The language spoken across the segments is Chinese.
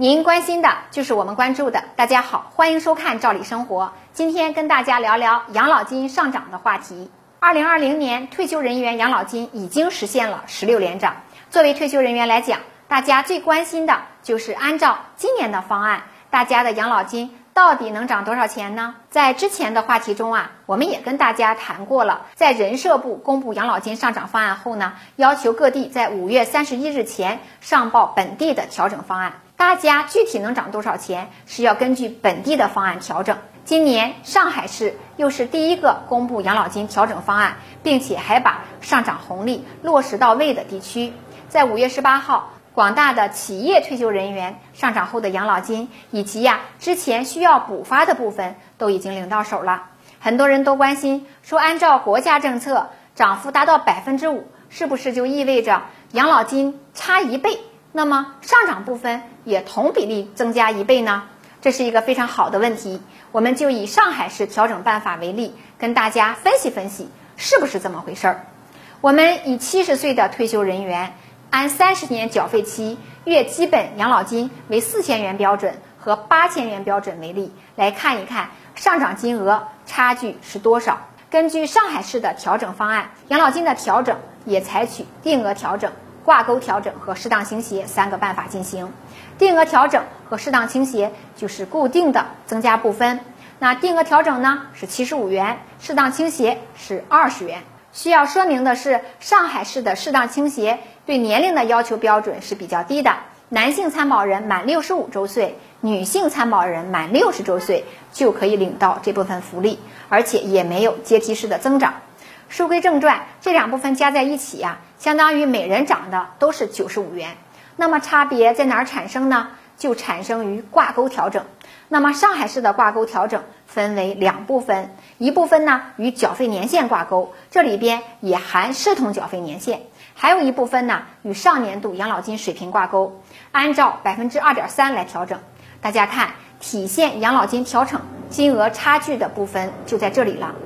您关心的就是我们关注的。大家好，欢迎收看《赵理生活》。今天跟大家聊聊养老金上涨的话题。二零二零年，退休人员养老金已经实现了十六连涨。作为退休人员来讲，大家最关心的就是按照今年的方案，大家的养老金。到底能涨多少钱呢？在之前的话题中啊，我们也跟大家谈过了，在人社部公布养老金上涨方案后呢，要求各地在五月三十一日前上报本地的调整方案。大家具体能涨多少钱，是要根据本地的方案调整。今年上海市又是第一个公布养老金调整方案，并且还把上涨红利落实到位的地区，在五月十八号。广大的企业退休人员上涨后的养老金，以及呀之前需要补发的部分都已经领到手了。很多人都关心说，按照国家政策，涨幅达到百分之五，是不是就意味着养老金差一倍？那么上涨部分也同比例增加一倍呢？这是一个非常好的问题。我们就以上海市调整办法为例，跟大家分析分析是不是这么回事儿。我们以七十岁的退休人员。按三十年缴费期，月基本养老金为四千元标准和八千元标准为例，来看一看上涨金额差距是多少。根据上海市的调整方案，养老金的调整也采取定额调整、挂钩调整和适当倾斜三个办法进行。定额调整和适当倾斜就是固定的增加部分，那定额调整呢是七十五元，适当倾斜是二十元。需要说明的是，上海市的适当倾斜对年龄的要求标准是比较低的，男性参保人满六十五周岁，女性参保人满六十周岁就可以领到这部分福利，而且也没有阶梯式的增长。书归正传，这两部分加在一起呀，相当于每人涨的都是九十五元。那么差别在哪儿产生呢？就产生于挂钩调整。那么上海市的挂钩调整分为两部分，一部分呢与缴费年限挂钩，这里边也含视同缴费年限；还有一部分呢与上年度养老金水平挂钩，按照百分之二点三来调整。大家看，体现养老金调整金额差距的部分就在这里了。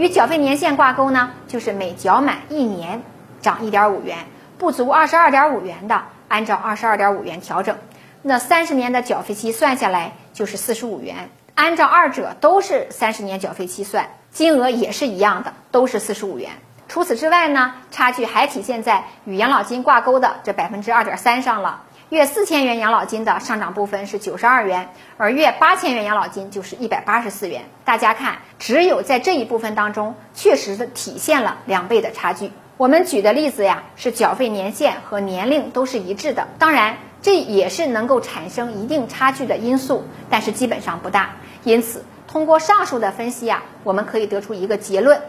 与缴费年限挂钩呢，就是每缴满一年涨一点五元，不足二十二点五元的，按照二十二点五元调整。那三十年的缴费期算下来就是四十五元，按照二者都是三十年缴费期算，金额也是一样的，都是四十五元。除此之外呢，差距还体现在与养老金挂钩的这百分之二点三上了。月四千元养老金的上涨部分是九十二元，而月八千元养老金就是一百八十四元。大家看，只有在这一部分当中，确实的体现了两倍的差距。我们举的例子呀，是缴费年限和年龄都是一致的，当然。这也是能够产生一定差距的因素，但是基本上不大。因此，通过上述的分析呀，我们可以得出一个结论：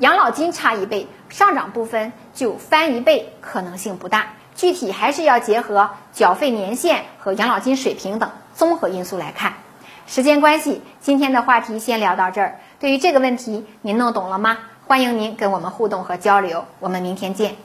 养老金差一倍，上涨部分就翻一倍可能性不大。具体还是要结合缴费年限和养老金水平等综合因素来看。时间关系，今天的话题先聊到这儿。对于这个问题，您弄懂了吗？欢迎您跟我们互动和交流。我们明天见。